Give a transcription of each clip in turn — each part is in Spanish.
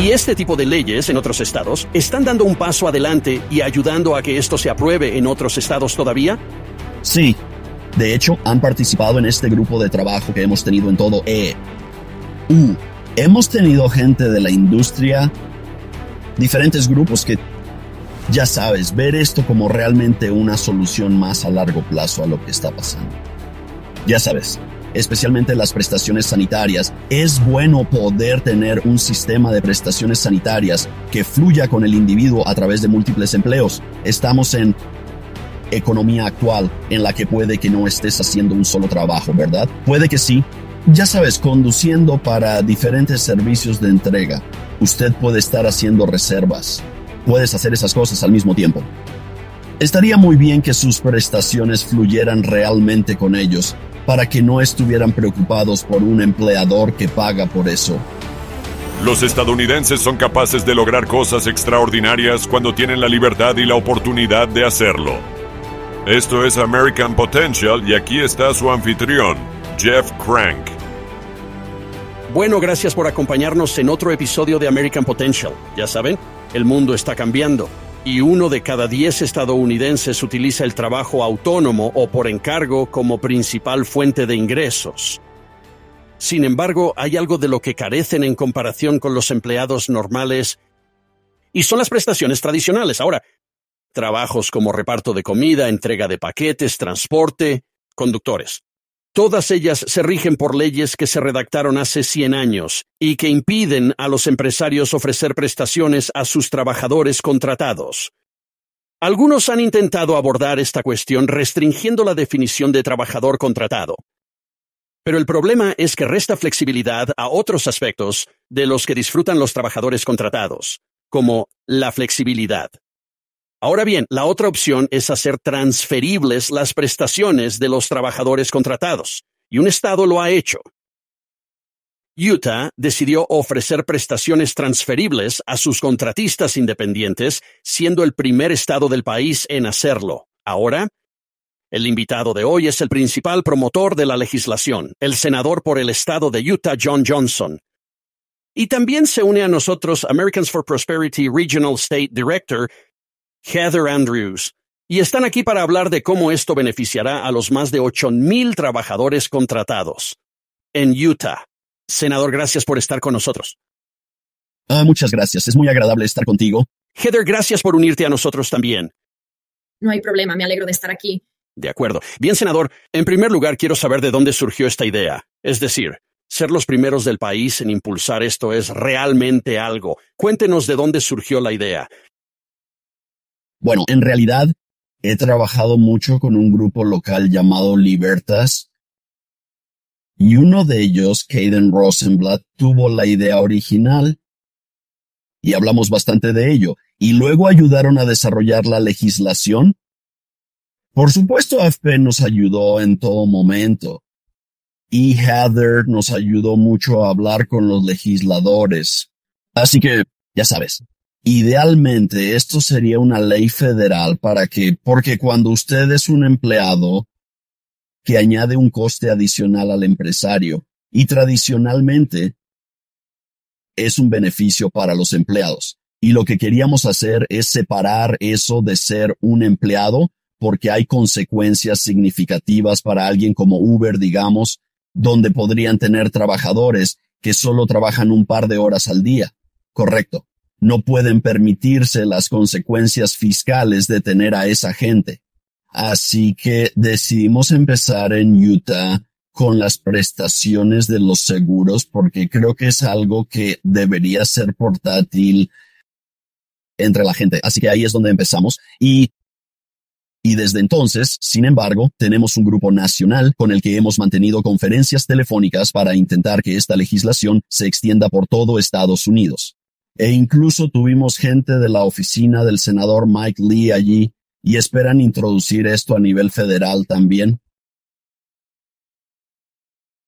Y este tipo de leyes en otros estados están dando un paso adelante y ayudando a que esto se apruebe en otros estados todavía. Sí. De hecho, han participado en este grupo de trabajo que hemos tenido en todo E. U. Hemos tenido gente de la industria, diferentes grupos que, ya sabes, ver esto como realmente una solución más a largo plazo a lo que está pasando. Ya sabes, especialmente las prestaciones sanitarias, es bueno poder tener un sistema de prestaciones sanitarias que fluya con el individuo a través de múltiples empleos. Estamos en economía actual en la que puede que no estés haciendo un solo trabajo, ¿verdad? Puede que sí, ya sabes, conduciendo para diferentes servicios de entrega, usted puede estar haciendo reservas. Puedes hacer esas cosas al mismo tiempo. Estaría muy bien que sus prestaciones fluyeran realmente con ellos, para que no estuvieran preocupados por un empleador que paga por eso. Los estadounidenses son capaces de lograr cosas extraordinarias cuando tienen la libertad y la oportunidad de hacerlo. Esto es American Potential y aquí está su anfitrión, Jeff Crank. Bueno, gracias por acompañarnos en otro episodio de American Potential. Ya saben, el mundo está cambiando y uno de cada diez estadounidenses utiliza el trabajo autónomo o por encargo como principal fuente de ingresos. Sin embargo, hay algo de lo que carecen en comparación con los empleados normales y son las prestaciones tradicionales. Ahora, trabajos como reparto de comida, entrega de paquetes, transporte, conductores. Todas ellas se rigen por leyes que se redactaron hace 100 años y que impiden a los empresarios ofrecer prestaciones a sus trabajadores contratados. Algunos han intentado abordar esta cuestión restringiendo la definición de trabajador contratado. Pero el problema es que resta flexibilidad a otros aspectos de los que disfrutan los trabajadores contratados, como la flexibilidad. Ahora bien, la otra opción es hacer transferibles las prestaciones de los trabajadores contratados, y un estado lo ha hecho. Utah decidió ofrecer prestaciones transferibles a sus contratistas independientes, siendo el primer estado del país en hacerlo. Ahora, el invitado de hoy es el principal promotor de la legislación, el senador por el estado de Utah, John Johnson. Y también se une a nosotros Americans for Prosperity Regional State Director, Heather Andrews, y están aquí para hablar de cómo esto beneficiará a los más de 8,000 trabajadores contratados en Utah. Senador, gracias por estar con nosotros. Ah, muchas gracias. Es muy agradable estar contigo. Heather, gracias por unirte a nosotros también. No hay problema, me alegro de estar aquí. De acuerdo. Bien, senador, en primer lugar quiero saber de dónde surgió esta idea. Es decir, ser los primeros del país en impulsar esto es realmente algo. Cuéntenos de dónde surgió la idea. Bueno, en realidad he trabajado mucho con un grupo local llamado Libertas y uno de ellos, Caden Rosenblatt, tuvo la idea original y hablamos bastante de ello y luego ayudaron a desarrollar la legislación. Por supuesto, AFP nos ayudó en todo momento y Heather nos ayudó mucho a hablar con los legisladores. Así que, ya sabes, Idealmente esto sería una ley federal para que, porque cuando usted es un empleado que añade un coste adicional al empresario y tradicionalmente es un beneficio para los empleados. Y lo que queríamos hacer es separar eso de ser un empleado porque hay consecuencias significativas para alguien como Uber, digamos, donde podrían tener trabajadores que solo trabajan un par de horas al día. Correcto no pueden permitirse las consecuencias fiscales de tener a esa gente. Así que decidimos empezar en Utah con las prestaciones de los seguros porque creo que es algo que debería ser portátil entre la gente. Así que ahí es donde empezamos y y desde entonces, sin embargo, tenemos un grupo nacional con el que hemos mantenido conferencias telefónicas para intentar que esta legislación se extienda por todo Estados Unidos. E incluso tuvimos gente de la oficina del senador Mike Lee allí y esperan introducir esto a nivel federal también.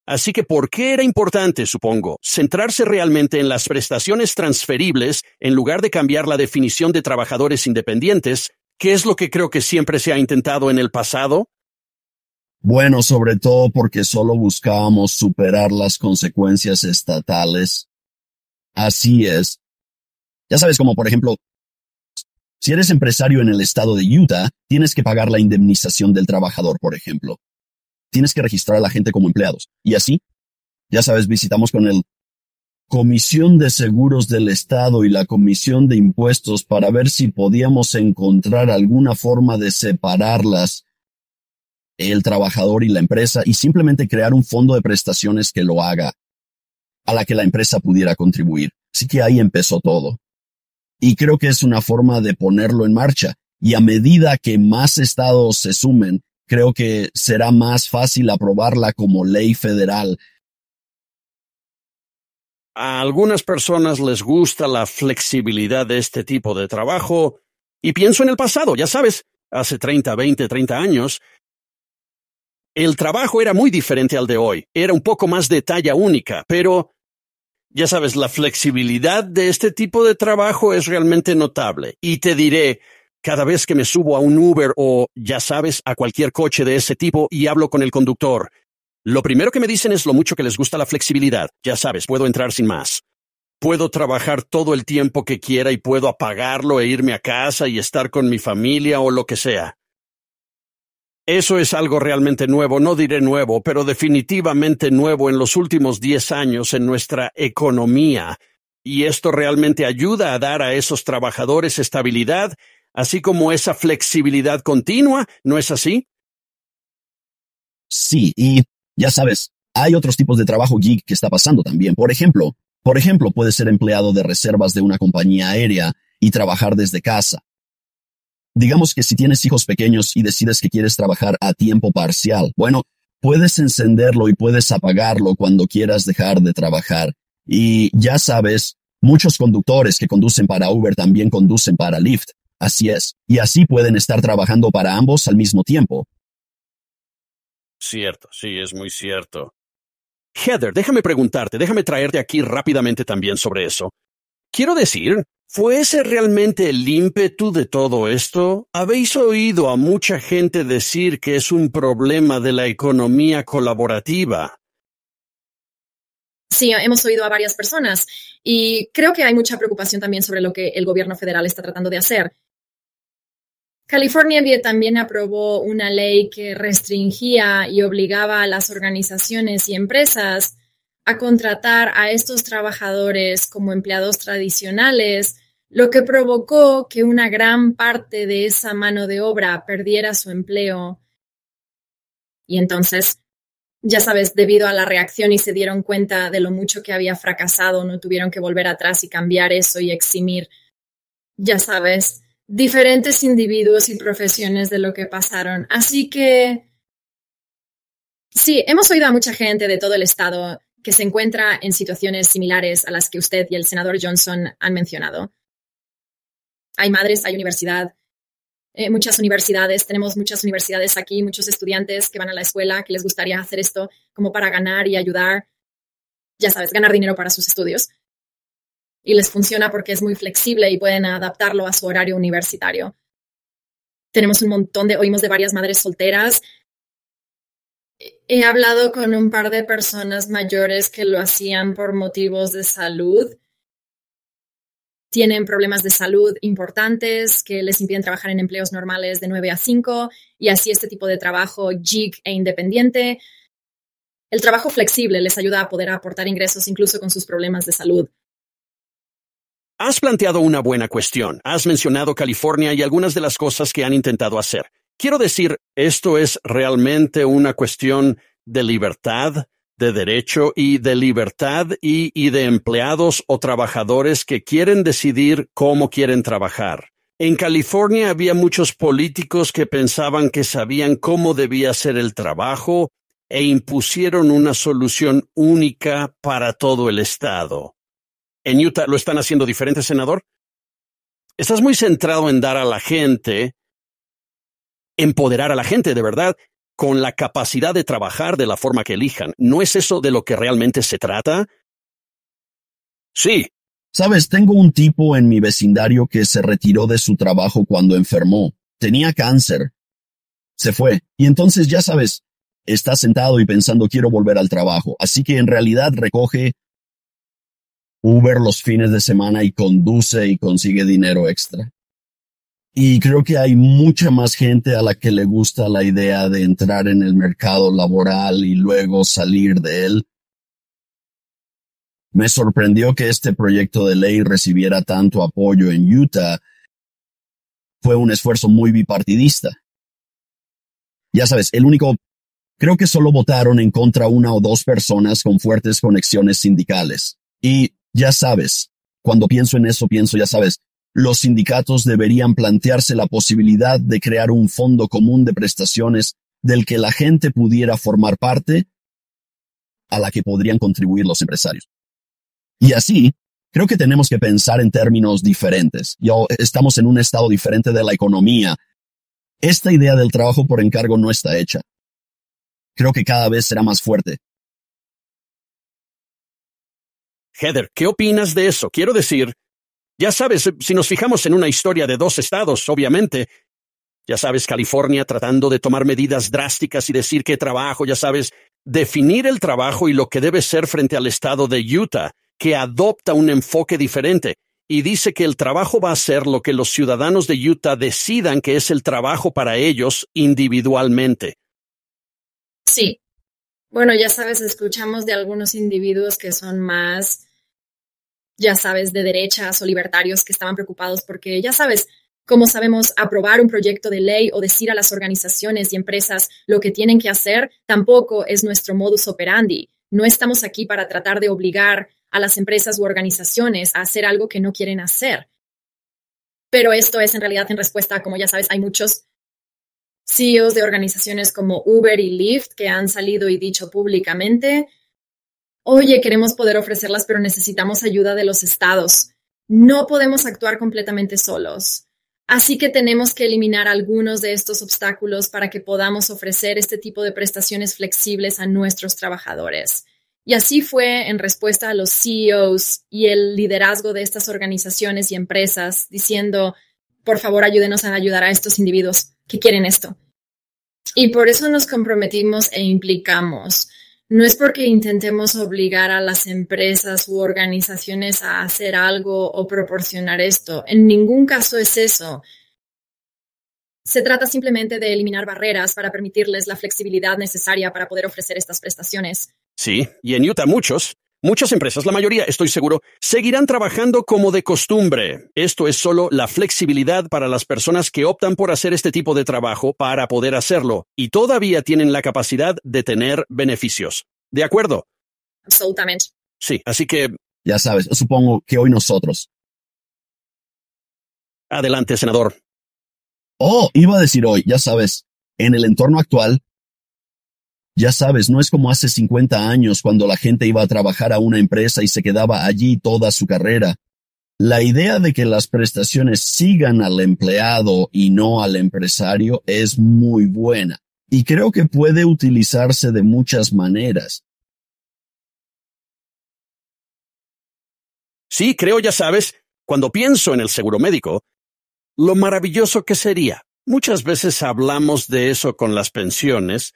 Así que, ¿por qué era importante, supongo, centrarse realmente en las prestaciones transferibles en lugar de cambiar la definición de trabajadores independientes, que es lo que creo que siempre se ha intentado en el pasado? Bueno, sobre todo porque solo buscábamos superar las consecuencias estatales. Así es, Ya sabes, como por ejemplo, si eres empresario en el estado de Utah, tienes que pagar la indemnización del trabajador, por ejemplo. Tienes que registrar a la gente como empleados. Y así, ya sabes, visitamos con el Comisión de Seguros del Estado y la Comisión de Impuestos para ver si podíamos encontrar alguna forma de separarlas, el trabajador y la empresa, y simplemente crear un fondo de prestaciones que lo haga, a la que la empresa pudiera contribuir. Así que ahí empezó todo. Y creo que es una forma de ponerlo en marcha. Y a medida que más estados se sumen, creo que será más fácil aprobarla como ley federal a algunas personas les gusta la flexibilidad de este tipo de trabajo, y pienso en el pasado, ya sabes, hace 30, 20, 30 años. El trabajo era muy diferente al de hoy, era un poco más de talla única, pero, ya sabes, la flexibilidad de este tipo de trabajo es realmente notable, y te diré, cada vez que me subo a un Uber o, ya sabes, a cualquier coche de ese tipo y hablo con el conductor, lo primero que me dicen es lo mucho que les gusta la flexibilidad. Ya sabes, puedo entrar sin más. Puedo trabajar todo el tiempo que quiera y puedo apagarlo e irme a casa y estar con mi familia o lo que sea. Eso es algo realmente nuevo, no diré nuevo, pero definitivamente nuevo en los últimos diez años en nuestra economía. Y esto realmente ayuda a dar a esos trabajadores estabilidad, así como esa flexibilidad continua, ¿no es así? Sí, y ya sabes, hay otros tipos de trabajo gig que está pasando también. Por ejemplo, por ejemplo, puedes ser empleado de reservas de una compañía aérea y trabajar desde casa. Digamos que si tienes hijos pequeños y decides que quieres trabajar a tiempo parcial, bueno, puedes encenderlo y puedes apagarlo cuando quieras dejar de trabajar. Y ya sabes, muchos conductores que conducen para Uber también conducen para Lyft. Así es. Y así pueden estar trabajando para ambos al mismo tiempo. Cierto, sí, es muy cierto. Heather, déjame preguntarte, déjame traerte aquí rápidamente también sobre eso. Quiero decir, ¿fue ese realmente el ímpetu de todo esto? Habéis oído a mucha gente decir que es un problema de la economía colaborativa. Sí, hemos oído a varias personas y creo que hay mucha preocupación también sobre lo que el gobierno federal está tratando de hacer. California también aprobó una ley que restringía y obligaba a las organizaciones y empresas a contratar a estos trabajadores como empleados tradicionales, lo que provocó que una gran parte de esa mano de obra perdiera su empleo. Y entonces, ya sabes, debido a la reacción y se dieron cuenta de lo mucho que había fracasado, no tuvieron que volver atrás y cambiar eso y eximir, ya sabes, diferentes individuos y profesiones de lo que pasaron. Así que, sí, hemos oído a mucha gente de todo el estado que se encuentra en situaciones similares a las que usted y el senador Johnson han mencionado. Hay madres, hay universidad, eh, muchas universidades, tenemos muchas universidades aquí, muchos estudiantes que van a la escuela, que les gustaría hacer esto como para ganar y ayudar, ya sabes, ganar dinero para sus estudios y les funciona porque es muy flexible y pueden adaptarlo a su horario universitario. Tenemos un montón de, oímos de varias madres solteras. He hablado con un par de personas mayores que lo hacían por motivos de salud. Tienen problemas de salud importantes que les impiden trabajar en empleos normales de 9 a 5 y así este tipo de trabajo gig e independiente. El trabajo flexible les ayuda a poder aportar ingresos incluso con sus problemas de salud. Has planteado una buena cuestión. Has mencionado California y algunas de las cosas que han intentado hacer. Quiero decir, esto es realmente una cuestión de libertad, de derecho y de libertad y, y, de empleados o trabajadores que quieren decidir cómo quieren trabajar. En California había muchos políticos que pensaban que sabían cómo debía ser el trabajo e impusieron una solución única para todo el estado. En Utah lo están haciendo diferente, senador. Estás muy centrado en dar a la gente, empoderar a la gente de verdad, con la capacidad de trabajar de la forma que elijan. ¿No es eso de lo que realmente se trata? Sí. Sabes, tengo un tipo en mi vecindario que se retiró de su trabajo cuando enfermó. Tenía cáncer. Se fue. Y entonces, ya sabes, está sentado y pensando quiero volver al trabajo. Así que en realidad recoge Uber los fines de semana y conduce y consigue dinero extra. Y creo que hay mucha más gente a la que le gusta la idea de entrar en el mercado laboral y luego salir de él. Me sorprendió que este proyecto de ley recibiera tanto apoyo en Utah. Fue un esfuerzo muy bipartidista. Ya sabes, el único Creo que solo votaron en contra una o dos personas con fuertes conexiones sindicales. Y ya sabes, cuando pienso en eso, pienso, ya sabes, los sindicatos deberían plantearse la posibilidad de crear un fondo común de prestaciones del que la gente pudiera formar parte a la que podrían contribuir los empresarios. Y así, creo que tenemos que pensar en términos diferentes. Yo estamos en un estado diferente de la economía. Esta idea del trabajo por encargo no está hecha creo que cada vez será más fuerte. Heather, ¿qué opinas de eso? Quiero decir, ya sabes, si nos fijamos en una historia de dos estados, obviamente, ya sabes, California tratando de tomar medidas drásticas y decir qué trabajo, ya sabes, definir el trabajo y lo que debe ser frente al estado de Utah, que adopta un enfoque diferente y dice que el trabajo va a ser lo que los ciudadanos de Utah decidan que es el trabajo para ellos individualmente. Sí. Bueno, ya sabes, escuchamos de algunos individuos que son más, ya sabes, de derechas o libertarios que estaban preocupados porque, ya sabes, como sabemos, aprobar un proyecto de ley o decir a las organizaciones y empresas lo que tienen que hacer tampoco es nuestro modus operandi. No estamos aquí para tratar de obligar a las empresas u organizaciones a hacer algo que no quieren hacer. Pero esto es en realidad en respuesta, como ya sabes, hay muchos CEOs de organizaciones como Uber y Lyft que han salido y dicho públicamente, oye, queremos poder ofrecerlas, pero necesitamos ayuda de los estados. No podemos actuar completamente solos. Así que tenemos que eliminar algunos de estos obstáculos para que podamos ofrecer este tipo de prestaciones flexibles a nuestros trabajadores. Y así fue en respuesta a los CEOs y el liderazgo de estas organizaciones y empresas diciendo, por favor, ayúdenos a ayudar a estos individuos que quieren esto. Y por eso nos comprometimos e implicamos. No es porque intentemos obligar a las empresas u organizaciones a hacer algo o proporcionar esto. En ningún caso es eso. Se trata simplemente de eliminar barreras para permitirles la flexibilidad necesaria para poder ofrecer estas prestaciones. Sí, y en Utah muchos Muchas empresas, la mayoría, estoy seguro, seguirán trabajando como de costumbre. Esto es solo la flexibilidad para las personas que optan por hacer este tipo de trabajo para poder hacerlo y todavía tienen la capacidad de tener beneficios. ¿De acuerdo? Absolutamente. Sí, así que... Ya sabes, supongo que hoy nosotros. Adelante, senador. Oh, iba a decir hoy, ya sabes, en el entorno actual, ya sabes, no es como hace 50 años cuando la gente iba a trabajar a una empresa y se quedaba allí toda su carrera. La idea de que las prestaciones sigan al empleado y no al empresario es muy buena y creo que puede utilizarse de muchas maneras. Sí, creo, ya sabes, cuando pienso en el seguro médico, lo maravilloso que sería. Muchas veces hablamos de eso con las pensiones,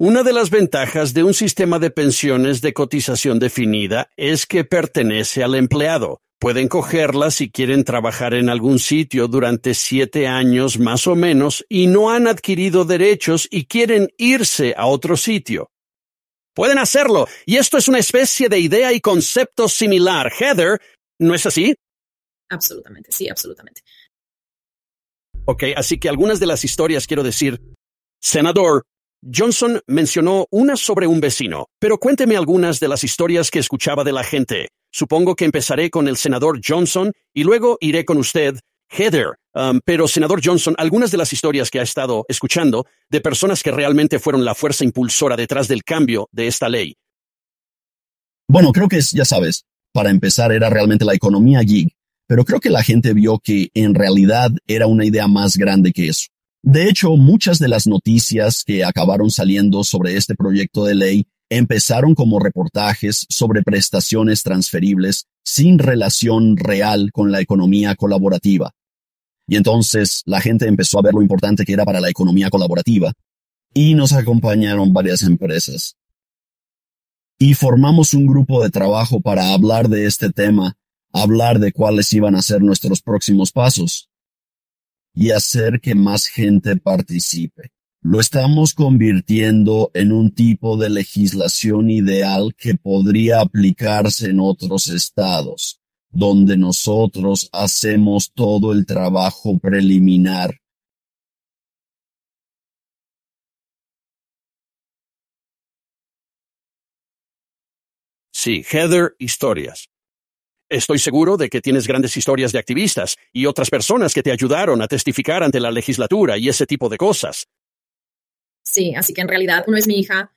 una de las ventajas de un sistema de pensiones de cotización definida es que pertenece al empleado. Pueden cogerla si quieren trabajar en algún sitio durante siete años más o menos y no han adquirido derechos y quieren irse a otro sitio. Pueden hacerlo, y esto es una especie de idea y concepto similar. Heather, ¿no es así? Absolutamente, sí, absolutamente. Ok, así que algunas de las historias quiero decir. Senador, Johnson mencionó una sobre un vecino, pero cuénteme algunas de las historias que escuchaba de la gente. Supongo que empezaré con el senador Johnson y luego iré con usted, Heather. Um, pero, senador Johnson, algunas de las historias que ha estado escuchando de personas que realmente fueron la fuerza impulsora detrás del cambio de esta ley. Bueno, creo que es, ya sabes, para empezar era realmente la economía gig, pero creo que la gente vio que en realidad era una idea más grande que eso. De hecho, muchas de las noticias que acabaron saliendo sobre este proyecto de ley empezaron como reportajes sobre prestaciones transferibles sin relación real con la economía colaborativa. Y entonces la gente empezó a ver lo importante que era para la economía colaborativa y nos acompañaron varias empresas. y formamos un grupo de trabajo para hablar de este tema, hablar de cuáles iban a ser nuestros próximos pasos y hacer que más gente participe. Lo estamos convirtiendo en un tipo de legislación ideal que podría aplicarse en otros estados, donde nosotros hacemos todo el trabajo preliminar Sí, Heather Historias. Estoy seguro de que tienes grandes historias de activistas y otras personas que te ayudaron a testificar ante la legislatura y ese tipo de cosas. Sí, así que en realidad uno es mi hija.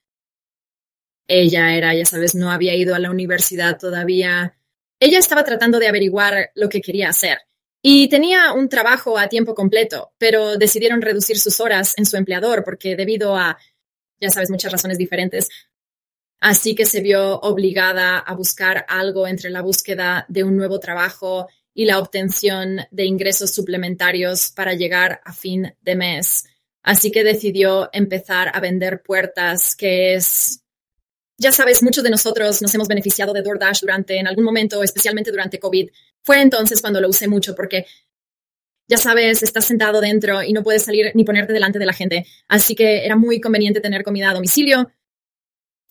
Ella era, ya sabes, no había ido a la universidad todavía. Ella estaba tratando de averiguar lo que quería hacer. Y tenía un trabajo a tiempo completo, pero decidieron reducir sus horas en su empleador porque debido a, ya sabes, muchas razones diferentes, Así que se vio obligada a buscar algo entre la búsqueda de un nuevo trabajo y la obtención de ingresos suplementarios para llegar a fin de mes. Así que decidió empezar a vender puertas, que es, ya sabes, muchos de nosotros nos hemos beneficiado de DoorDash durante, en algún momento, especialmente durante COVID. Fue entonces cuando lo usé mucho porque, ya sabes, estás sentado dentro y no puedes salir ni ponerte delante de la gente. Así que era muy conveniente tener comida a domicilio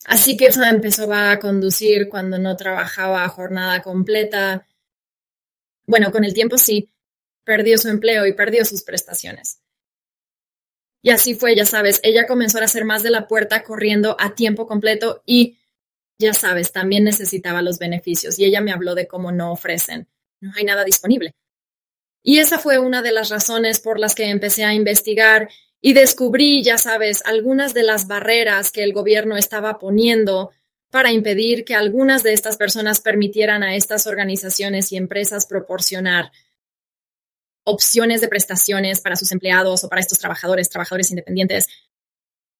Así que empezó a conducir cuando no trabajaba jornada completa. Bueno, con el tiempo sí, perdió su empleo y perdió sus prestaciones. Y así fue, ya sabes, ella comenzó a hacer más de la puerta corriendo a tiempo completo y, ya sabes, también necesitaba los beneficios. Y ella me habló de cómo no ofrecen, no hay nada disponible. Y esa fue una de las razones por las que empecé a investigar y descubrí, ya sabes, algunas de las barreras que el gobierno estaba poniendo para impedir que algunas de estas personas permitieran a estas organizaciones y empresas proporcionar opciones de prestaciones para sus empleados o para estos trabajadores, trabajadores independientes.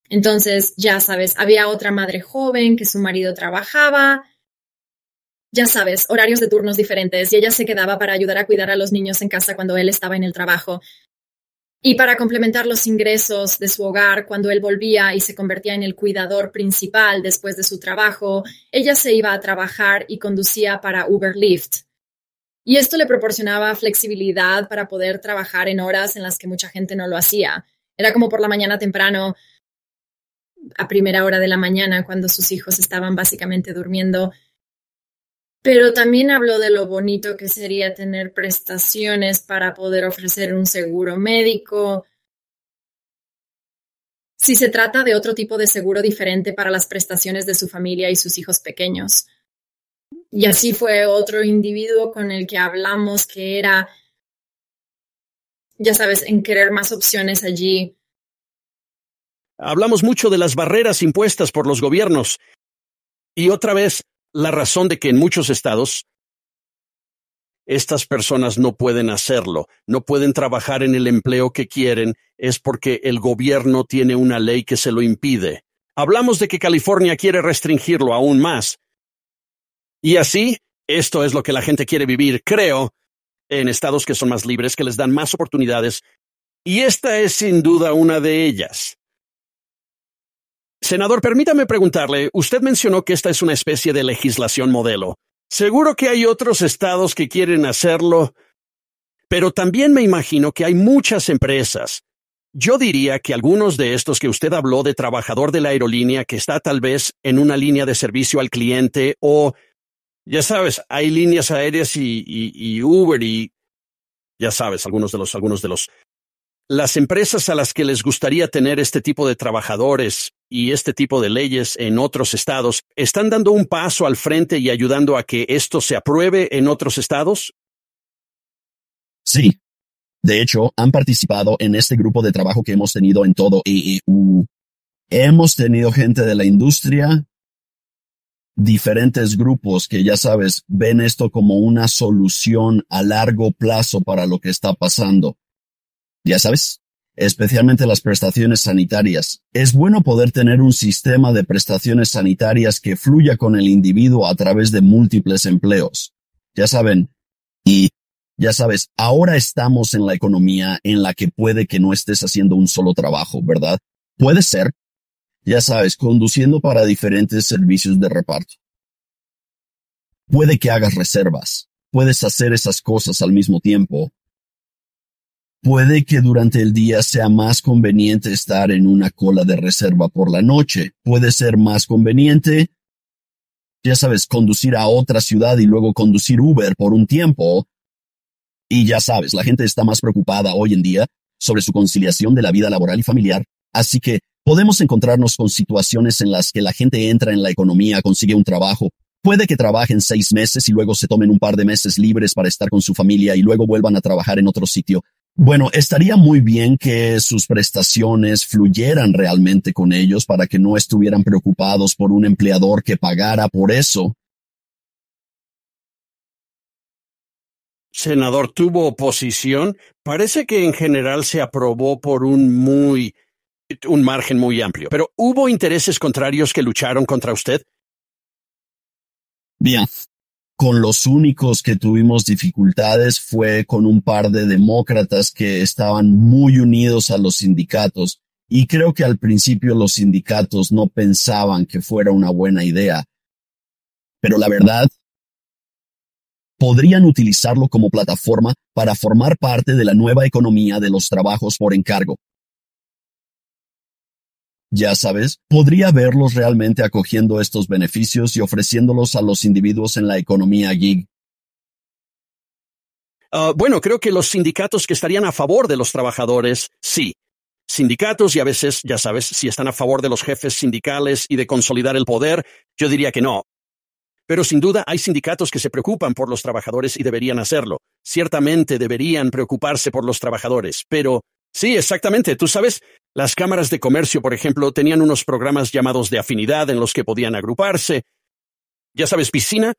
Entonces, ya sabes, había otra madre joven que su marido trabajaba, ya sabes, horarios de turnos diferentes y ella se quedaba para ayudar a cuidar a los niños en casa cuando él estaba en el trabajo. Y para complementar los ingresos de su hogar, cuando él volvía y se convertía en el cuidador principal después de su trabajo, ella se iba a trabajar y conducía para Uber Lyft. Y esto le proporcionaba flexibilidad para poder trabajar en horas en las que mucha gente no lo hacía. Era como por la mañana temprano, a primera hora de la mañana, cuando sus hijos estaban básicamente durmiendo, pero también habló de lo bonito que sería tener prestaciones para poder ofrecer un seguro médico. Si se trata de otro tipo de seguro diferente para las prestaciones de su familia y sus hijos pequeños. Y así fue otro individuo con el que hablamos que era, ya sabes, en querer más opciones allí. Hablamos mucho de las barreras impuestas por los gobiernos. Y otra vez, la razón de que en muchos estados estas personas no pueden hacerlo, no pueden trabajar en el empleo que quieren, es porque el gobierno tiene una ley que se lo impide. Hablamos de que California quiere restringirlo aún más. Y así, esto es lo que la gente quiere vivir, creo, en estados que son más libres, que les dan más oportunidades, y esta es sin duda una de ellas. Senador, permítame preguntarle, usted mencionó que esta es una especie de legislación modelo. Seguro que hay otros estados que quieren hacerlo, pero también me imagino que hay muchas empresas. Yo diría que algunos de estos que usted habló de trabajador de la aerolínea que está tal vez en una línea de servicio al cliente o, ya sabes, hay líneas aéreas y, Uber y, ya sabes, algunos de los, algunos de los las empresas a las que les gustaría tener este tipo de trabajadores y este tipo de leyes en otros estados están dando un paso al frente y ayudando a que esto se apruebe en otros estados? Sí. De hecho, han participado en este grupo de trabajo que hemos tenido en todo EU. Hemos tenido gente de la industria, diferentes grupos que ya sabes, ven esto como una solución a largo plazo para lo que está pasando ya sabes, especialmente las prestaciones sanitarias. Es bueno poder tener un sistema de prestaciones sanitarias que fluya con el individuo a través de múltiples empleos. Ya saben, y ya sabes, ahora estamos en la economía en la que puede que no estés haciendo un solo trabajo, ¿verdad? Puede ser, ya sabes, conduciendo para diferentes servicios de reparto. Puede que hagas reservas, puedes hacer esas cosas al mismo tiempo. Puede que durante el día sea más conveniente estar en una cola de reserva por la noche. Puede ser más conveniente, ya sabes, conducir a otra ciudad y luego conducir Uber por un tiempo. Y ya sabes, la gente está más preocupada hoy en día sobre su conciliación de la vida laboral y familiar, así que podemos encontrarnos con situaciones en las que la gente entra en la economía, consigue un trabajo, Puede que trabajen seis meses y luego se tomen un par de meses libres para estar con su familia y luego vuelvan a trabajar en otro sitio. Bueno, estaría muy bien que sus prestaciones fluyeran realmente con ellos para que no estuvieran preocupados por un empleador que pagara por eso. Senador, ¿tuvo oposición? Parece que en general se aprobó por un muy un margen muy amplio. Pero ¿hubo intereses contrarios que lucharon contra usted? Bien, con los únicos que tuvimos dificultades fue con un par de demócratas que estaban muy unidos a los sindicatos y creo que al principio los sindicatos no pensaban que fuera una buena idea. Pero la verdad, podrían utilizarlo como plataforma para formar parte de la nueva economía de los trabajos por encargo. Ya sabes, podría verlos realmente acogiendo estos beneficios y ofreciéndolos a los individuos en la economía gig. Ah, bueno, creo que los sindicatos que estarían a favor de los trabajadores, sí. Sindicatos y a veces, ya sabes, si están a favor de los jefes sindicales y de consolidar el poder, yo diría que no. Pero sin duda hay sindicatos que se preocupan por los trabajadores y deberían hacerlo. Ciertamente deberían preocuparse por los trabajadores, pero sí, exactamente, tú sabes, las cámaras de comercio, por ejemplo, tenían unos programas llamados de afinidad en los que podían agruparse. Ya sabes, piscina.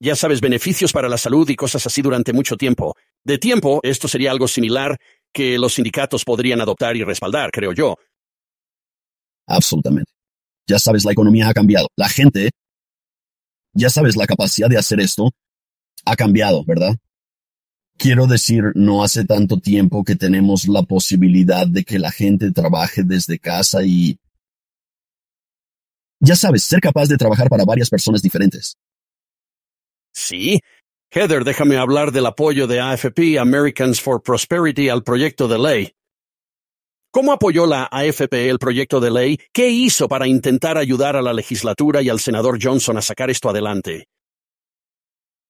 Ya sabes, beneficios para la salud y cosas así durante mucho tiempo. De tiempo, esto sería algo similar que los sindicatos podrían adoptar y respaldar, creo yo. Absolutamente. Ya sabes, la economía ha cambiado. La gente, ya sabes, la capacidad de hacer esto ha cambiado, ¿verdad? Quiero decir, no hace tanto tiempo que tenemos la posibilidad de que la gente trabaje desde casa y... Ya sabes, ser capaz de trabajar para varias personas diferentes. Sí. Heather, déjame hablar del apoyo de AFP, Americans for Prosperity, al proyecto de ley. ¿Cómo apoyó la AFP el proyecto de ley? ¿Qué hizo para intentar ayudar a la legislatura y al senador Johnson a sacar esto adelante?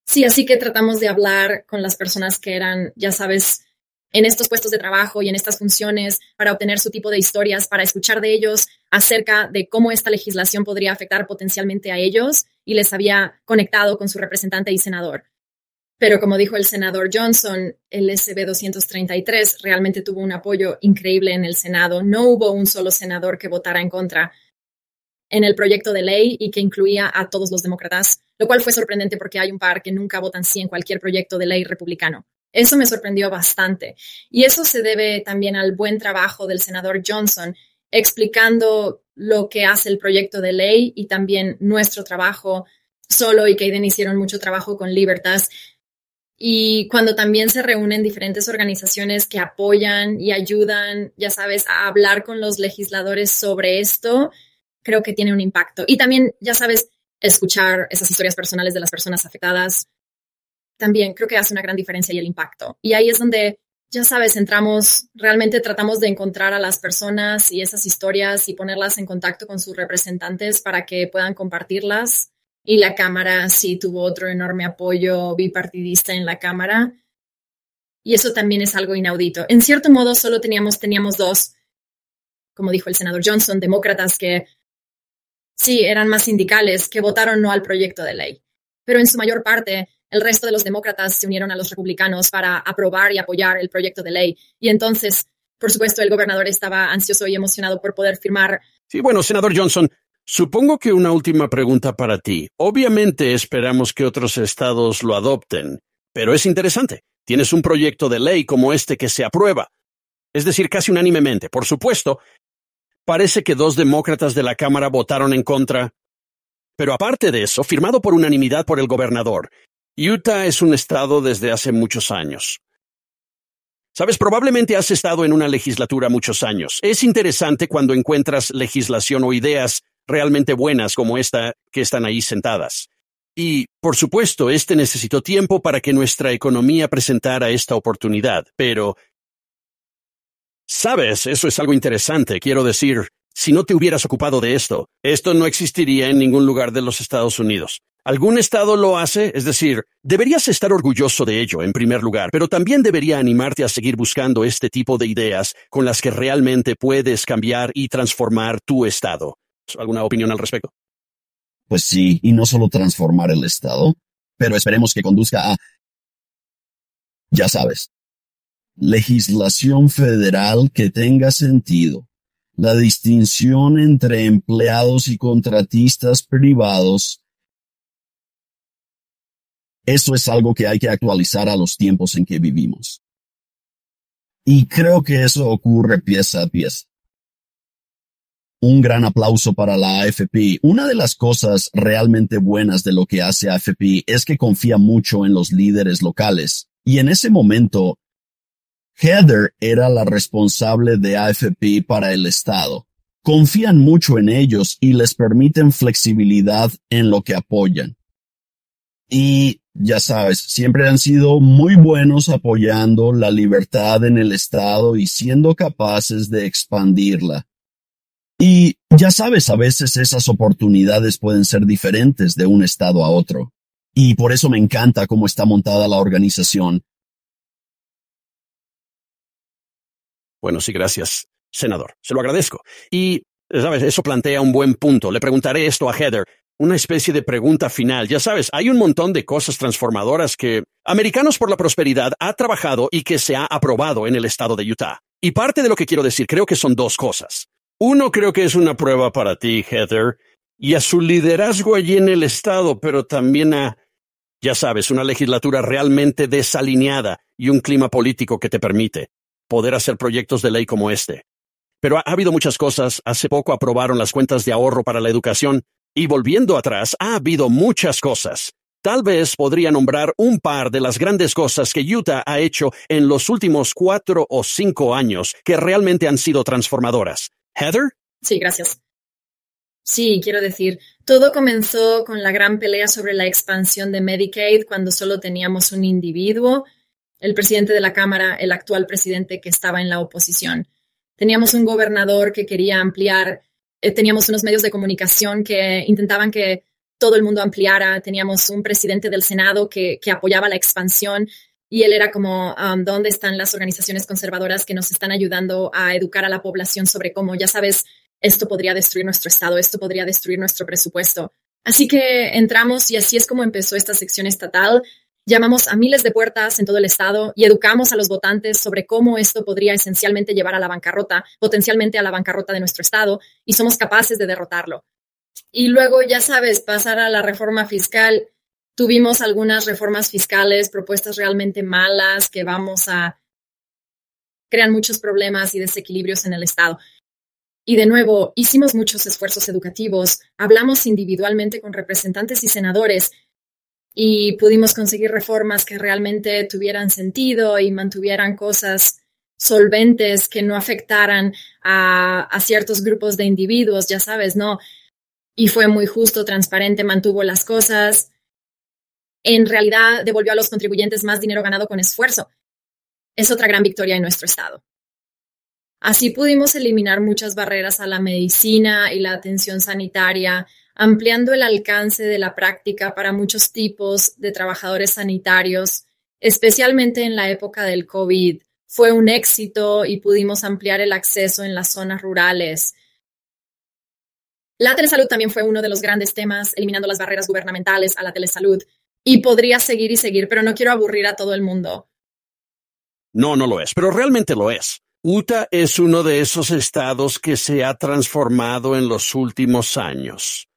Sí, así que tratamos de hablar con las personas que eran, ya sabes, en estos puestos de trabajo y en estas funciones para obtener su tipo de historias, para escuchar de ellos acerca de cómo esta legislación podría afectar potencialmente a ellos y les había conectado con su representante y senador. Pero como dijo el senador Johnson, el SB 233 realmente tuvo un apoyo increíble en el Senado. No hubo un solo senador que votara en contra en el proyecto de ley y que incluía a todos los demócratas, lo cual fue sorprendente porque hay un par que nunca votan sí en cualquier proyecto de ley republicano. Eso me sorprendió bastante. Y eso se debe también al buen trabajo del senador Johnson explicando lo que hace el proyecto de ley y también nuestro trabajo. Solo y Kaden hicieron mucho trabajo con Libertas. Y cuando también se reúnen diferentes organizaciones que apoyan y ayudan, ya sabes, a hablar con los legisladores sobre esto, creo que tiene un impacto. Y también, ya sabes, escuchar esas historias personales de las personas afectadas, también creo que hace una gran diferencia y el impacto. Y ahí es donde, ya sabes, entramos, realmente tratamos de encontrar a las personas y esas historias y ponerlas en contacto con sus representantes para que puedan compartirlas. Y la Cámara sí tuvo otro enorme apoyo bipartidista en la Cámara. Y eso también es algo inaudito. En cierto modo, solo teníamos, teníamos dos, como dijo el senador Johnson, demócratas que sí, eran más sindicales que votaron no al proyecto de ley. Pero en su mayor parte, el resto de los demócratas se unieron a los republicanos para aprobar y apoyar el proyecto de ley. Y entonces, por supuesto, el gobernador estaba ansioso y emocionado por poder firmar. Sí, bueno, senador Johnson, supongo que una última pregunta para ti. Obviamente esperamos que otros estados lo adopten, pero es interesante. Tienes un proyecto de ley como este que se aprueba. Es decir, casi unánimemente. Por supuesto, Parece que dos demócratas de la Cámara votaron en contra. Pero aparte de eso, firmado por unanimidad por el gobernador, Utah es un estado desde hace muchos años. Sabes, probablemente has estado en una legislatura muchos años. Es interesante cuando encuentras legislación o ideas realmente buenas como esta que están ahí sentadas. Y, por supuesto, este necesitó tiempo para que nuestra economía presentara esta oportunidad, pero... Sabes, eso es algo interesante, quiero decir, si no te hubieras ocupado de esto, esto no existiría en ningún lugar de los Estados Unidos. ¿Algún estado lo hace? Es decir, deberías estar orgulloso de ello, en primer lugar, pero también debería animarte a seguir buscando este tipo de ideas con las que realmente puedes cambiar y transformar tu estado. ¿Alguna opinión al respecto? Pues sí, y no solo transformar el estado, pero esperemos que conduzca a... Ya sabes, legislación federal que tenga sentido. La distinción entre empleados y contratistas privados eso es algo que hay que actualizar a los tiempos en que vivimos. Y creo que eso ocurre pieza a pieza. Un gran aplauso para la AFP. Una de las cosas realmente buenas de lo que hace AFP es que confía mucho en los líderes locales. Y en ese momento, Heather era la responsable de AFP para el Estado. Confían mucho en ellos y les permiten flexibilidad en lo que apoyan. Y ya sabes, siempre han sido muy buenos apoyando la libertad en el Estado y siendo capaces de expandirla. Y ya sabes, a veces esas oportunidades pueden ser diferentes de un Estado a otro. Y por eso me encanta cómo está montada la organización. Bueno, sí, gracias, senador. Se lo agradezco. Y, sabes, eso plantea un buen punto. Le preguntaré esto a Heather una especie de pregunta final. Ya sabes, hay un montón de cosas transformadoras que Americanos por la Prosperidad ha trabajado y que se ha aprobado en el estado de Utah. Y parte de lo que quiero decir creo que son dos cosas. Uno creo que es una prueba para ti, Heather, y a su liderazgo allí en el estado, pero también a, ya sabes, una legislatura realmente desalineada y un clima político que te permite poder hacer proyectos de ley como este. Pero ha habido muchas cosas. Hace poco aprobaron las cuentas de ahorro para la educación y volviendo atrás, ha habido muchas cosas. Tal vez podría nombrar un par de las grandes cosas que Utah ha hecho en los últimos cuatro o cinco años que realmente han sido transformadoras. Heather? Sí, gracias. Sí, quiero decir, todo comenzó con la gran pelea sobre la expansión de Medicaid cuando solo teníamos un individuo, el presidente de la Cámara, el actual presidente que estaba en la oposición. Teníamos un gobernador que quería ampliar eh, teníamos unos medios de comunicación que intentaban que todo el mundo ampliara, teníamos un presidente del Senado que, apoyaba la expansión y él era como, um, ¿dónde están las organizaciones conservadoras que nos están ayudando a educar a la población sobre cómo, ya sabes, esto podría destruir nuestro Estado, esto podría destruir nuestro presupuesto? Así que entramos y así es como empezó esta sección estatal Llamamos a miles de puertas en todo el estado y educamos a los votantes sobre cómo esto podría esencialmente llevar a la bancarrota, potencialmente a la bancarrota de nuestro estado, y somos capaces de derrotarlo. Y luego, ya sabes, pasar a la reforma fiscal. Tuvimos algunas reformas fiscales, propuestas realmente malas que vamos a crean muchos problemas y desequilibrios en el estado. Y de nuevo, hicimos muchos esfuerzos educativos, hablamos individualmente con representantes y senadores y pudimos conseguir reformas que realmente tuvieran sentido y mantuvieran cosas solventes que no afectaran a, ciertos grupos de individuos, ya sabes, ¿no? Y fue muy justo, transparente, mantuvo las cosas. En realidad devolvió a los contribuyentes más dinero ganado con esfuerzo. Es otra gran victoria en nuestro estado. Así pudimos eliminar muchas barreras a la medicina y la atención sanitaria, ampliando el alcance de la práctica para muchos tipos de trabajadores sanitarios, especialmente en la época del COVID. Fue un éxito y pudimos ampliar el acceso en las zonas rurales. La telesalud también fue uno de los grandes temas, eliminando las barreras gubernamentales a la telesalud. Y podría seguir y seguir, pero no quiero aburrir a todo el mundo. No, no lo es, pero realmente lo es. Utah es uno de esos estados que se ha transformado en los últimos años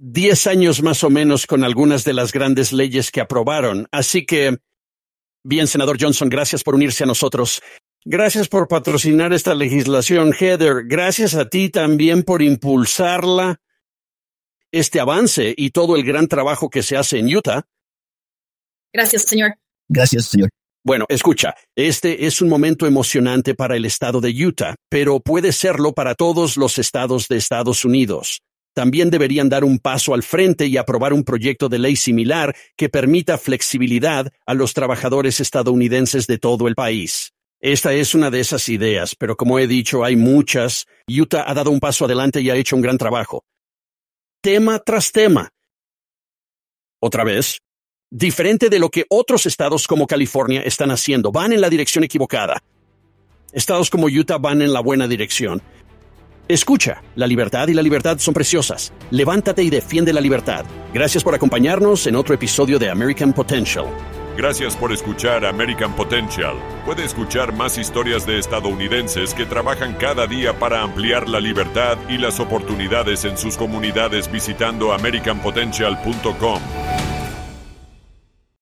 diez años más o menos con algunas de las grandes leyes que aprobaron. Así que, bien, senador Johnson, gracias por unirse a nosotros. Gracias por patrocinar esta legislación, Heather. Gracias a ti también por impulsarla, este avance y todo el gran trabajo que se hace en Utah. Gracias, señor. Gracias, señor. Bueno, escucha, este es un momento emocionante para el estado de Utah, pero puede serlo para todos los estados de Estados Unidos. También deberían dar un paso al frente y aprobar un proyecto de ley similar que permita flexibilidad a los trabajadores estadounidenses de todo el país. Esta es una de esas ideas, pero como he dicho, hay muchas. Utah ha dado un paso adelante y ha hecho un gran trabajo. Tema tras tema. Otra vez, diferente de lo que otros estados como California están haciendo, van en la dirección equivocada. Estados como Utah van en la buena dirección. Escucha, la libertad y la libertad son preciosas. Levántate y defiende la libertad. Gracias por acompañarnos en otro episodio de American Potential. Gracias por escuchar American Potential. Puede escuchar más historias de estadounidenses que trabajan cada día para ampliar la libertad y las oportunidades en sus comunidades visitando americanpotential.com.